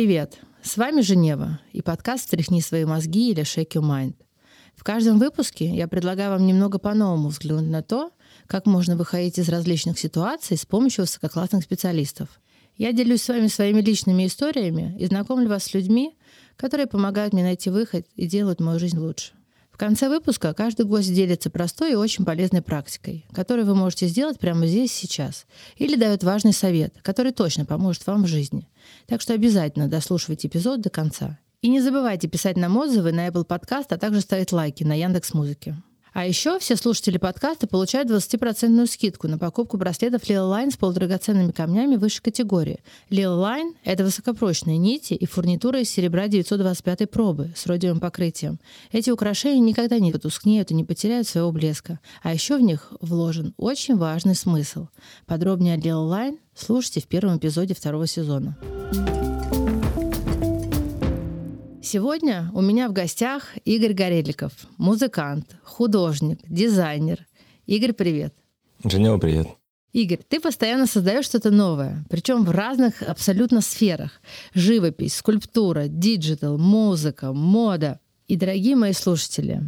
привет! С вами Женева и подкаст «Стряхни свои мозги» или «Shake your mind». В каждом выпуске я предлагаю вам немного по-новому взглянуть на то, как можно выходить из различных ситуаций с помощью высококлассных специалистов. Я делюсь с вами своими личными историями и знакомлю вас с людьми, которые помогают мне найти выход и делают мою жизнь лучше конце выпуска каждый гость делится простой и очень полезной практикой, которую вы можете сделать прямо здесь сейчас, или дает важный совет, который точно поможет вам в жизни. Так что обязательно дослушивайте эпизод до конца. И не забывайте писать нам отзывы на Apple Podcast, а также ставить лайки на Яндекс Музыке. А еще все слушатели подкаста получают 20% скидку на покупку браслетов Lil Line с полудрагоценными камнями высшей категории. Lil Line — это высокопрочные нити и фурнитура из серебра 925 пробы с родиевым покрытием. Эти украшения никогда не потускнеют и не потеряют своего блеска. А еще в них вложен очень важный смысл. Подробнее о Lil Line слушайте в первом эпизоде второго сезона. Сегодня у меня в гостях Игорь Гореликов, музыкант, художник, дизайнер. Игорь, привет. Женева, привет. Игорь, ты постоянно создаешь что-то новое, причем в разных абсолютно сферах. Живопись, скульптура, digital, музыка, мода. И, дорогие мои слушатели,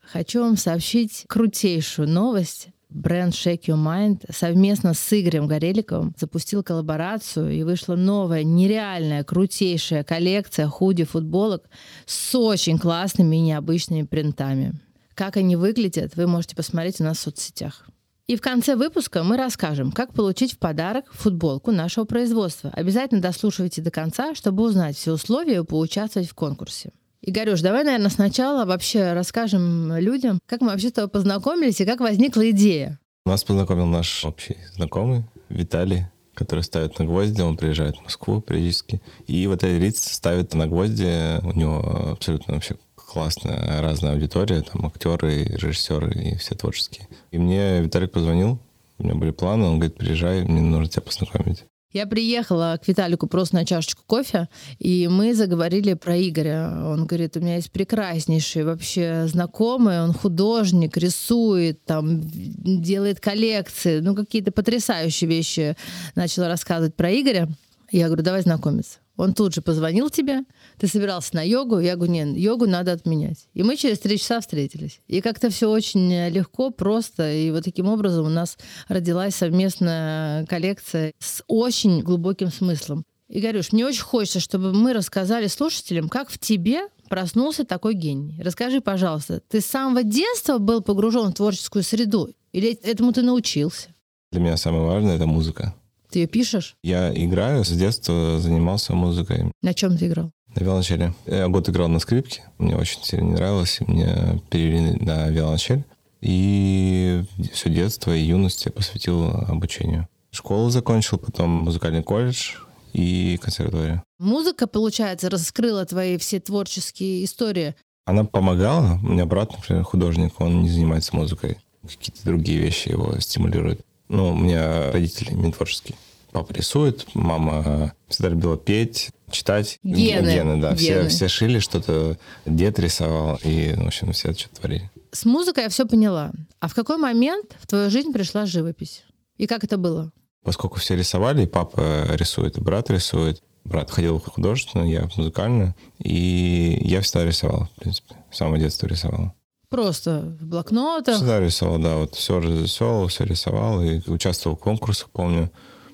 хочу вам сообщить крутейшую новость бренд Shake Your Mind совместно с Игорем Гореликовым запустил коллаборацию, и вышла новая, нереальная, крутейшая коллекция худи, футболок с очень классными и необычными принтами. Как они выглядят, вы можете посмотреть у нас в соцсетях. И в конце выпуска мы расскажем, как получить в подарок футболку нашего производства. Обязательно дослушивайте до конца, чтобы узнать все условия и поучаствовать в конкурсе. Игорюш, давай, наверное, сначала вообще расскажем людям, как мы вообще с тобой познакомились и как возникла идея. Нас познакомил наш общий знакомый Виталий, который ставит на гвозди, он приезжает в Москву периодически. И вот этот лиц ставит на гвозди, у него абсолютно вообще классная разная аудитория, там актеры, режиссеры и все творческие. И мне Виталик позвонил, у меня были планы, он говорит, приезжай, мне нужно тебя познакомить. Я приехала к Виталику просто на чашечку кофе, и мы заговорили про Игоря. Он говорит, у меня есть прекраснейший вообще знакомый, он художник, рисует, там, делает коллекции, ну, какие-то потрясающие вещи начала рассказывать про Игоря. Я говорю, давай знакомиться. Он тут же позвонил тебе, ты собирался на йогу, я говорю, нет, йогу надо отменять. И мы через три часа встретились. И как-то все очень легко, просто, и вот таким образом у нас родилась совместная коллекция с очень глубоким смыслом. И Игорюш, мне очень хочется, чтобы мы рассказали слушателям, как в тебе проснулся такой гений. Расскажи, пожалуйста, ты с самого детства был погружен в творческую среду? Или этому ты научился? Для меня самое важное — это музыка. Ты ее пишешь? Я играю, с детства занимался музыкой. На чем ты играл? На виолончели. Я год играл на скрипке, мне очень сильно не нравилось, и мне перевели на виолончель. И все детство и юность я посвятил обучению. Школу закончил, потом музыкальный колледж и консерваторию. Музыка, получается, раскрыла твои все творческие истории? Она помогала. У меня брат, например, художник, он не занимается музыкой. Какие-то другие вещи его стимулируют. Ну, у меня родители не творческие. Папа рисует, мама всегда любила петь, читать. Гены. Гены, да. Гены. Все, все шили что-то, дед рисовал, и, в общем, все что-то творили. С музыкой я все поняла. А в какой момент в твою жизнь пришла живопись? И как это было? Поскольку все рисовали, и папа рисует, и брат рисует, брат ходил в художественную, я в музыкальную, и я всегда рисовал, в принципе. С самого детства рисовал. Просто в блокнотах? Всегда рисовал, да. Вот все рисовал, все рисовал, и участвовал в конкурсах, помню.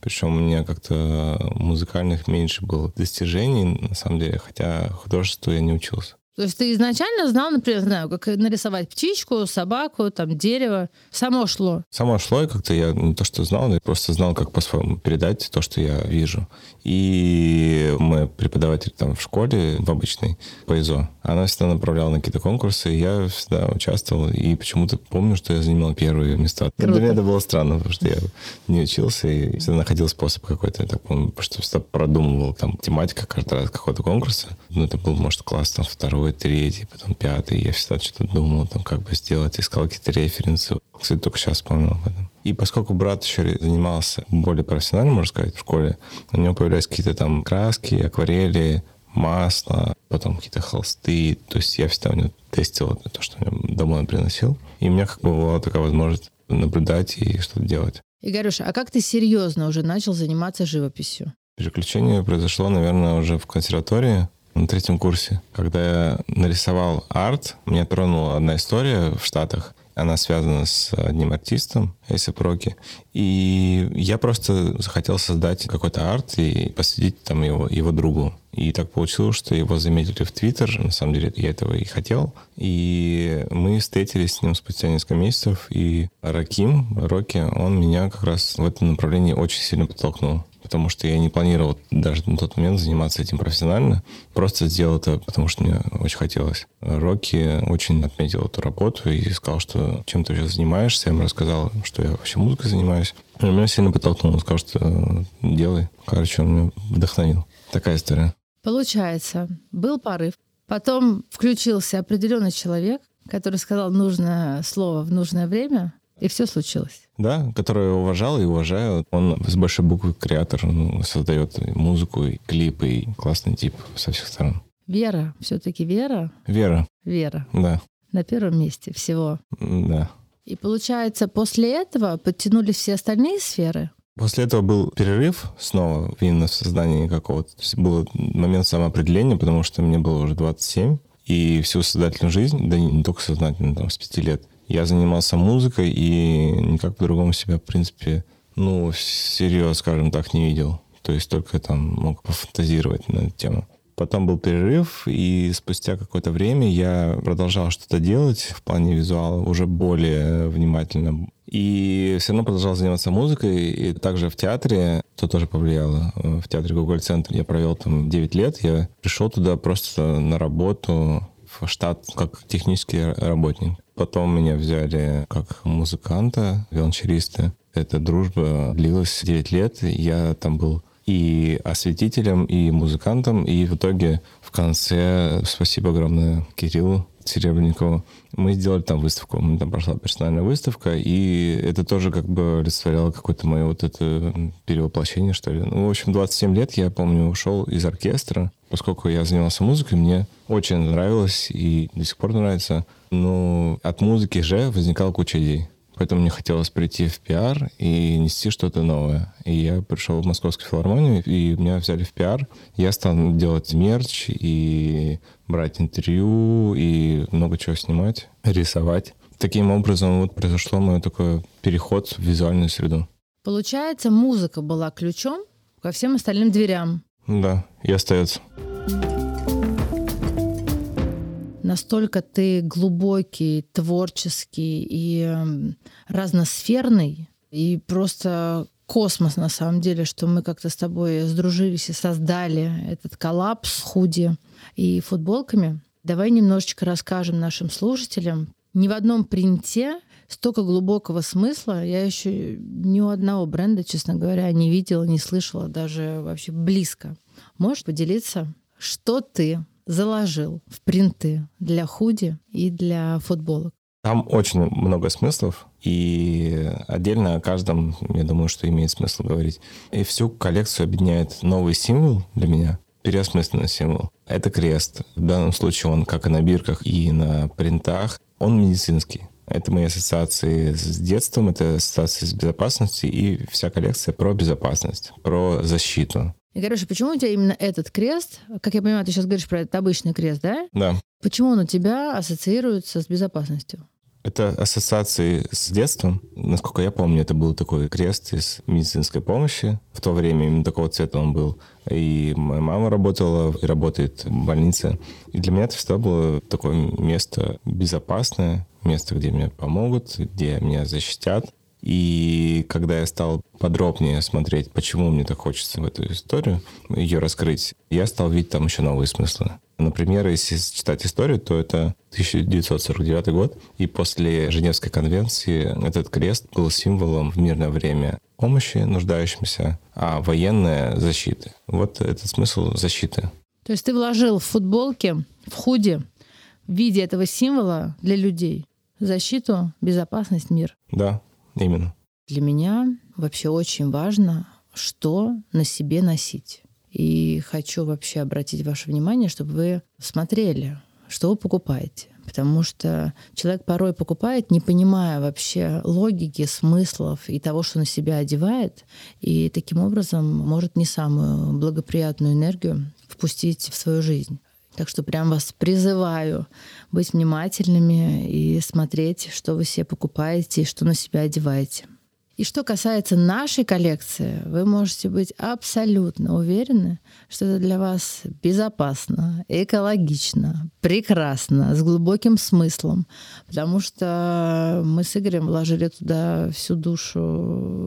Причем у меня как-то музыкальных меньше было достижений, на самом деле, хотя художеству я не учился. То есть ты изначально знал, например, знаю, как нарисовать птичку, собаку, там, дерево. Само шло. Само шло, и как-то я не то, что знал, я просто знал, как по-своему передать то, что я вижу. И мой преподаватель там в школе, в обычной, по ИЗО, она всегда направляла на какие-то конкурсы, и я всегда участвовал, и почему-то помню, что я занимал первые места. Круто. Для меня это было странно, потому что я не учился, и всегда находил способ какой-то, я так помню, что всегда продумывал там тематика каждый раз какого-то конкурса. Ну, это был, может, класс там второй, третий, потом пятый. Я всегда что-то думал, там, как бы сделать, искал какие-то референсы. Кстати, только сейчас вспомнил об этом. И поскольку брат еще занимался более профессионально, можно сказать, в школе, у него появлялись какие-то там краски, акварели, масло, потом какие-то холсты. То есть я всегда у него тестил то, что он домой приносил. И у меня как бы была такая возможность наблюдать и что-то делать. Игорюша, а как ты серьезно уже начал заниматься живописью? Переключение произошло, наверное, уже в консерватории на третьем курсе. Когда я нарисовал арт, меня тронула одна история в Штатах. Она связана с одним артистом, Эйсеп Роки. И я просто захотел создать какой-то арт и посвятить там его, его другу. И так получилось, что его заметили в Твиттер. На самом деле я этого и хотел. И мы встретились с ним спустя несколько месяцев. И Раким, Роки, он меня как раз в этом направлении очень сильно подтолкнул потому что я не планировал даже на тот момент заниматься этим профессионально. Просто сделал это, потому что мне очень хотелось. Рокки очень отметил эту работу и сказал, что чем ты сейчас занимаешься. Я ему рассказал, что я вообще музыкой занимаюсь. И меня сильно подтолкнул. Он сказал, что делай. Короче, он меня вдохновил. Такая история. Получается, был порыв. Потом включился определенный человек, который сказал нужное слово в нужное время, и все случилось. Да, который я уважал и уважаю. Он с большой буквы креатор, он создает музыку, и клипы, и классный тип со всех сторон. Вера, все-таки Вера. Вера. Вера. Да. На первом месте всего. Да. И получается, после этого подтянулись все остальные сферы? После этого был перерыв снова именно в создании какого-то. То есть был момент самоопределения, потому что мне было уже 27, и всю создательную жизнь, да не, не только сознательную, там, с 5 лет, я занимался музыкой и никак по-другому себя, в принципе, ну, серьезно, скажем так, не видел. То есть только там мог пофантазировать на эту тему. Потом был перерыв, и спустя какое-то время я продолжал что-то делать в плане визуала, уже более внимательно. И все равно продолжал заниматься музыкой, и также в театре, это тоже повлияло. В театре Google Центр я провел там 9 лет, я пришел туда просто на работу, в штат как технический работник. Потом меня взяли как музыканта, виолончелиста. Эта дружба длилась 9 лет. Я там был и осветителем, и музыкантом. И в итоге в конце, спасибо огромное Кириллу Серебренникову, мы сделали там выставку. Там прошла персональная выставка, и это тоже как бы олицетворяло какое-то мое вот это перевоплощение, что ли. Ну, в общем, 27 лет я, помню, ушел из оркестра, поскольку я занимался музыкой, мне очень нравилось и до сих пор нравится. Но от музыки же возникала куча идей. Поэтому мне хотелось прийти в пиар и нести что-то новое. И я пришел в Московскую филармонию, и меня взяли в пиар. Я стал делать мерч и брать интервью, и много чего снимать, рисовать. Таким образом вот произошло мой такой переход в визуальную среду. Получается, музыка была ключом ко всем остальным дверям. Да, и остается настолько ты глубокий, творческий и эм, разносферный, и просто космос на самом деле, что мы как-то с тобой сдружились и создали этот коллапс худи и футболками. Давай немножечко расскажем нашим слушателям. Ни в одном принте столько глубокого смысла я еще ни у одного бренда, честно говоря, не видела, не слышала, даже вообще близко. Можешь поделиться, что ты заложил в принты для худи и для футболок? Там очень много смыслов, и отдельно о каждом, я думаю, что имеет смысл говорить. И всю коллекцию объединяет новый символ для меня, переосмысленный символ. Это крест. В данном случае он как и на бирках, и на принтах. Он медицинский. Это мои ассоциации с детством, это ассоциации с безопасностью, и вся коллекция про безопасность, про защиту. И, короче, почему у тебя именно этот крест? Как я понимаю, ты сейчас говоришь про этот обычный крест, да? Да. Почему он у тебя ассоциируется с безопасностью? Это ассоциации с детством. Насколько я помню, это был такой крест из медицинской помощи. В то время именно такого цвета он был. И моя мама работала и работает в больнице. И для меня это всегда было такое место безопасное, место, где мне помогут, где меня защитят. И когда я стал подробнее смотреть, почему мне так хочется в эту историю, ее раскрыть, я стал видеть там еще новые смыслы. Например, если читать историю, то это 1949 год, и после Женевской конвенции этот крест был символом в мирное время помощи нуждающимся, а военная защиты. Вот этот смысл защиты. То есть ты вложил в футболке, в худи, в виде этого символа для людей защиту, безопасность, мир. Да, Именно. Для меня вообще очень важно, что на себе носить. И хочу вообще обратить ваше внимание, чтобы вы смотрели, что вы покупаете. потому что человек порой покупает, не понимая вообще логики, смыслов и того, что на себя одевает, и таким образом может не самую благоприятную энергию впустить в свою жизнь. Так что прям вас призываю быть внимательными и смотреть, что вы себе покупаете и что на себя одеваете. И что касается нашей коллекции, вы можете быть абсолютно уверены, что это для вас безопасно, экологично, прекрасно, с глубоким смыслом, потому что мы с Игорем вложили туда всю душу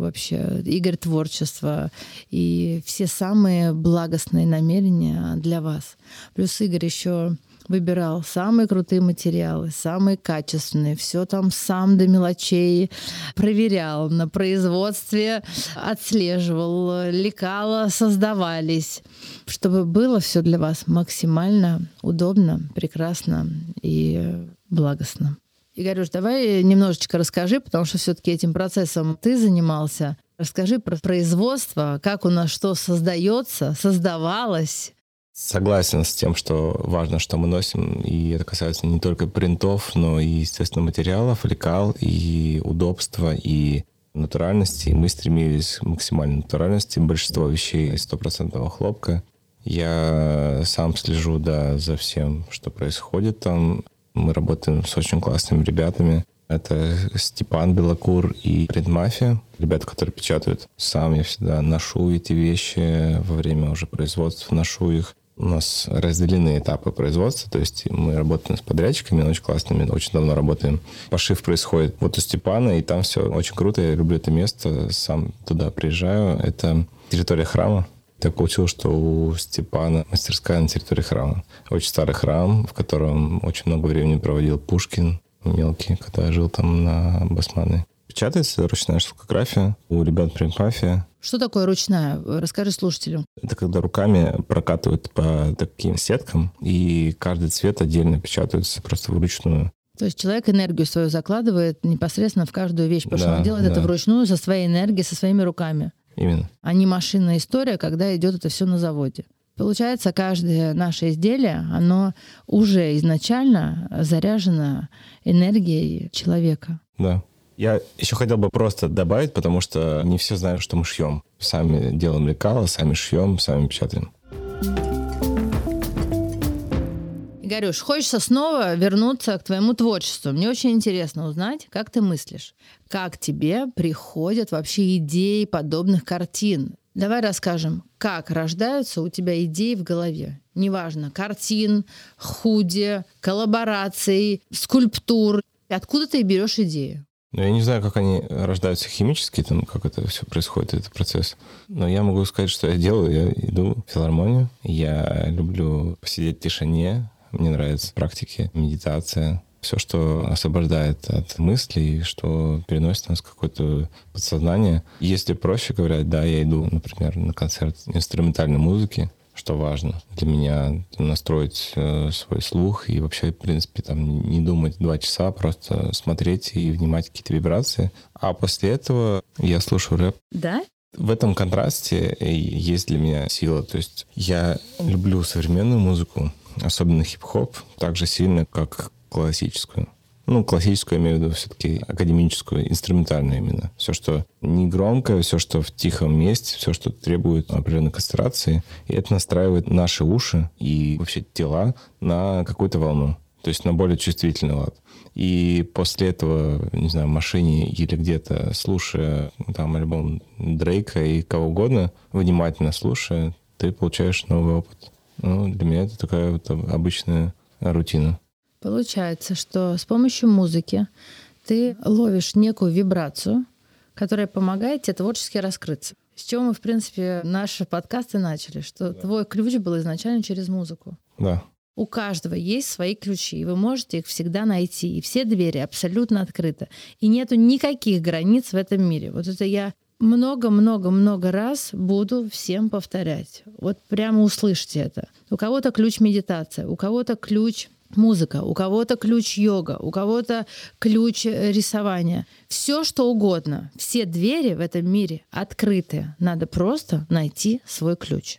вообще, Игорь творчества и все самые благостные намерения для вас. Плюс Игорь еще выбирал самые крутые материалы, самые качественные, все там сам до мелочей проверял, на производстве отслеживал, лекала создавались, чтобы было все для вас максимально удобно, прекрасно и благостно. Игорюш, давай немножечко расскажи, потому что все-таки этим процессом ты занимался. Расскажи про производство, как у нас что создается, создавалось, Согласен с тем, что важно, что мы носим, и это касается не только принтов, но и, естественно, материалов, лекал, и удобства, и натуральности. Мы стремились к максимальной натуральности. Большинство вещей из стопроцентного хлопка. Я сам слежу, да, за всем, что происходит там. Мы работаем с очень классными ребятами. Это Степан Белокур и Предмафия. Ребята, которые печатают. Сам я всегда ношу эти вещи во время уже производства, ношу их. У нас разделены этапы производства, то есть мы работаем с подрядчиками, очень классными, очень давно работаем. Пошив происходит вот у Степана, и там все очень круто, я люблю это место, сам туда приезжаю. Это территория храма, так получилось, что у Степана мастерская на территории храма. Очень старый храм, в котором очень много времени проводил Пушкин, мелкий, когда жил там на Басманы. Печатается ручная шелкография у ребят принтмафия. Что такое ручная? Расскажи слушателю. Это когда руками прокатывают по таким сеткам, и каждый цвет отдельно печатается просто вручную. То есть человек энергию свою закладывает непосредственно в каждую вещь, потому да, что он делает да. это вручную со своей энергией, со своими руками. Именно. А не машинная история, когда идет это все на заводе. Получается, каждое наше изделие, оно уже изначально заряжено энергией человека. Да. Я еще хотел бы просто добавить, потому что не все знают, что мы шьем. Сами делаем лекала, сами шьем, сами печатаем. Игорюш, хочется снова вернуться к твоему творчеству. Мне очень интересно узнать, как ты мыслишь. Как тебе приходят вообще идеи подобных картин? Давай расскажем, как рождаются у тебя идеи в голове. Неважно, картин, худи, коллабораций, скульптур. Откуда ты берешь идею? Ну, я не знаю, как они рождаются химически, там, как это все происходит, этот процесс. Но я могу сказать, что я делаю. Я иду в филармонию. Я люблю посидеть в тишине. Мне нравятся практики, медитация. Все, что освобождает от мыслей, что переносит нас в какое-то подсознание. Если проще говоря, да, я иду, например, на концерт инструментальной музыки, что важно для меня настроить э, свой слух и вообще, в принципе, там не думать два часа, просто смотреть и внимать какие-то вибрации. А после этого я слушаю рэп. Да? В этом контрасте есть для меня сила. То есть я люблю современную музыку, особенно хип-хоп, так же сильно, как классическую ну, классическую, имею в виду все-таки академическую, инструментальную именно. Все, что не громко, все, что в тихом месте, все, что требует определенной концентрации, и это настраивает наши уши и вообще тела на какую-то волну, то есть на более чувствительный лад. И после этого, не знаю, в машине или где-то, слушая там альбом Дрейка и кого угодно, внимательно слушая, ты получаешь новый опыт. Ну, для меня это такая вот обычная рутина. Получается, что с помощью музыки ты ловишь некую вибрацию, которая помогает тебе творчески раскрыться. С чего мы, в принципе, наши подкасты начали, что да. твой ключ был изначально через музыку. Да. У каждого есть свои ключи, и вы можете их всегда найти. И все двери абсолютно открыты. И нету никаких границ в этом мире. Вот это я много-много-много раз буду всем повторять. Вот прямо услышьте это. У кого-то ключ медитация, у кого-то ключ музыка, у кого-то ключ йога, у кого-то ключ э, рисования. Все что угодно. Все двери в этом мире открыты. Надо просто найти свой ключ.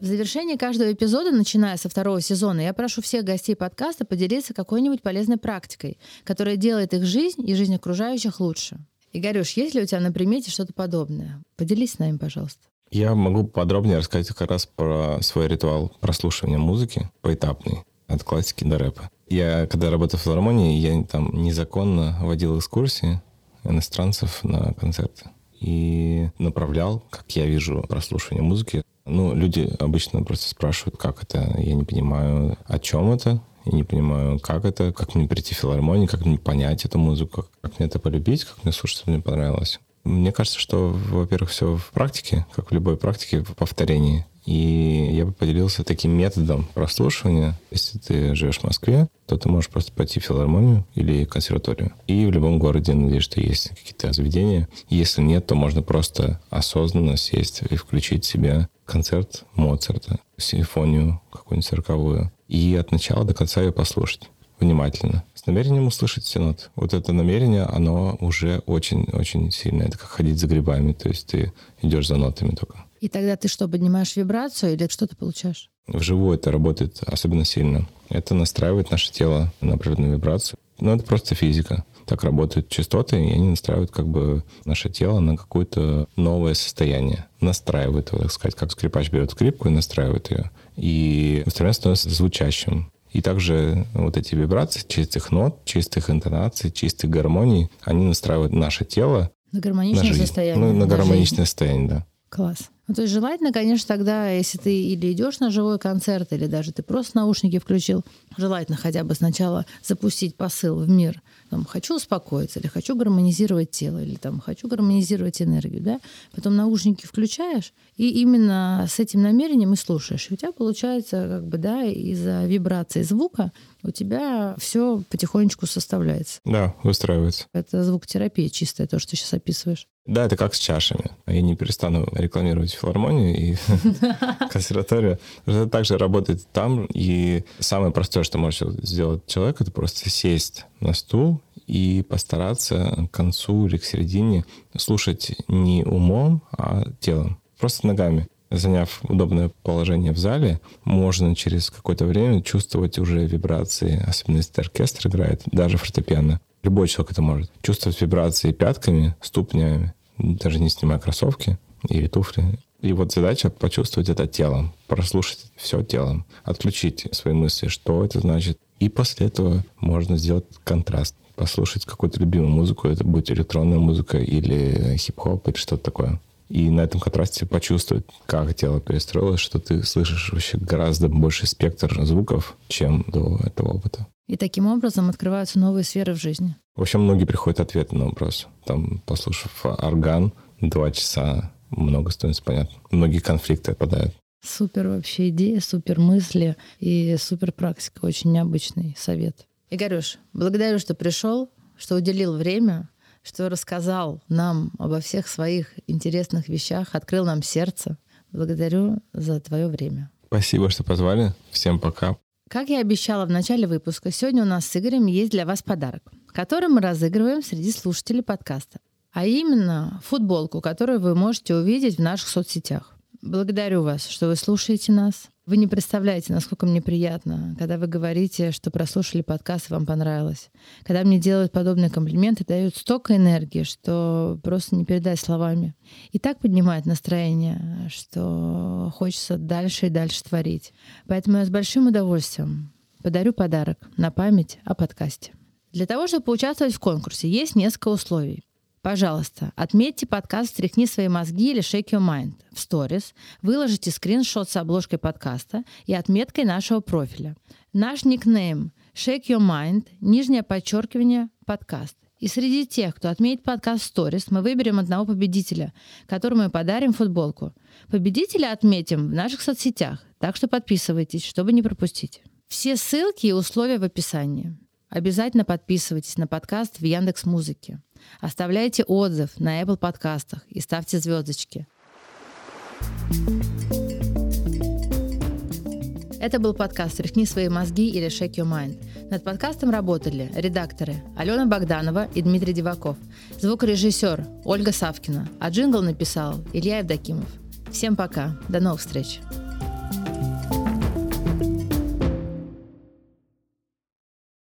В завершении каждого эпизода, начиная со второго сезона, я прошу всех гостей подкаста поделиться какой-нибудь полезной практикой, которая делает их жизнь и жизнь окружающих лучше. Игорюш, есть ли у тебя на примете что-то подобное? Поделись с нами, пожалуйста. Я могу подробнее рассказать как раз про свой ритуал прослушивания музыки поэтапный, от классики до рэпа. Я, когда работал в филармонии, я там незаконно водил экскурсии иностранцев на концерты и направлял, как я вижу, прослушивание музыки. Ну, люди обычно просто спрашивают, как это. Я не понимаю, о чем это. Я не понимаю, как это, как мне прийти в филармонию, как мне понять эту музыку, как мне это полюбить, как мне слушать, чтобы мне понравилось. Мне кажется, что, во-первых, все в практике, как в любой практике, в повторении. И я бы поделился таким методом прослушивания. Если ты живешь в Москве, то ты можешь просто пойти в филармонию или консерваторию. И в любом городе, надеюсь, что есть какие-то заведения. Если нет, то можно просто осознанно сесть и включить себе концерт Моцарта, симфонию какую-нибудь цирковую, и от начала до конца ее послушать внимательно намерением услышать все ноты. Вот это намерение, оно уже очень-очень сильное. Это как ходить за грибами, то есть ты идешь за нотами только. И тогда ты что, поднимаешь вибрацию или что ты получаешь? Вживую это работает особенно сильно. Это настраивает наше тело на определенную вибрацию. Но это просто физика. Так работают частоты, и они настраивают как бы наше тело на какое-то новое состояние. Настраивают его, так сказать, как скрипач берет скрипку и настраивает ее. И инструмент становится звучащим. И также вот эти вибрации чистых нот, чистых интонаций, чистых гармоний, они настраивают наше тело на гармоничное на состояние. Ну, на, на гармоничное жизнь. состояние, да. Класс. Ну, то есть желательно, конечно, тогда, если ты или идешь на живой концерт, или даже ты просто наушники включил, желательно хотя бы сначала запустить посыл в мир. Там, хочу успокоиться, или хочу гармонизировать тело, или там, хочу гармонизировать энергию. Да? Потом наушники включаешь, и именно с этим намерением и слушаешь. И у тебя получается, как бы, да, из-за вибрации звука у тебя все потихонечку составляется. Да, выстраивается. Это звукотерапия чистая, то, что ты сейчас описываешь. Да, это как с чашами. Я не перестану рекламировать филармонию и консерваторию. Это также работает там. И самое простое, что может сделать человек, это просто сесть на стул и постараться к концу или к середине слушать не умом, а телом. Просто ногами. Заняв удобное положение в зале, можно через какое-то время чувствовать уже вибрации, особенно если оркестр играет, даже фортепиано. Любой человек это может. Чувствовать вибрации пятками, ступнями, даже не снимая кроссовки или туфли. И вот задача почувствовать это телом, прослушать все телом, отключить свои мысли, что это значит. И после этого можно сделать контраст, послушать какую-то любимую музыку, это будет электронная музыка или хип-хоп или что-то такое. И на этом контрасте почувствовать, как тело перестроилось, что ты слышишь вообще гораздо больше спектр звуков, чем до этого опыта. И таким образом открываются новые сферы в жизни. В общем, многие приходят ответы на вопрос. Там, послушав орган, два часа много становится понятно. Многие конфликты отпадают. Супер вообще идея, супер мысли и супер практика. Очень необычный совет. Игорюш, благодарю, что пришел, что уделил время, что рассказал нам обо всех своих интересных вещах, открыл нам сердце. Благодарю за твое время. Спасибо, что позвали. Всем пока. Как я обещала в начале выпуска, сегодня у нас с Игорем есть для вас подарок, который мы разыгрываем среди слушателей подкаста. А именно футболку, которую вы можете увидеть в наших соцсетях. Благодарю вас, что вы слушаете нас. Вы не представляете, насколько мне приятно, когда вы говорите, что прослушали подкаст и вам понравилось. Когда мне делают подобные комплименты, дают столько энергии, что просто не передать словами. И так поднимает настроение, что хочется дальше и дальше творить. Поэтому я с большим удовольствием подарю подарок на память о подкасте. Для того, чтобы поучаствовать в конкурсе, есть несколько условий. Пожалуйста, отметьте подкаст «Стряхни свои мозги» или «Shake your mind» в сторис, выложите скриншот с обложкой подкаста и отметкой нашего профиля. Наш никнейм «Shake your mind», нижнее подчеркивание «подкаст». И среди тех, кто отметит подкаст сторис, мы выберем одного победителя, которому мы подарим футболку. Победителя отметим в наших соцсетях, так что подписывайтесь, чтобы не пропустить. Все ссылки и условия в описании. Обязательно подписывайтесь на подкаст в Яндекс Музыке. Оставляйте отзыв на Apple подкастах и ставьте звездочки. Это был подкаст «Тряхни свои мозги» или «Shake your mind». Над подкастом работали редакторы Алена Богданова и Дмитрий Диваков, звукорежиссер Ольга Савкина, а джингл написал Илья Евдокимов. Всем пока, до новых встреч!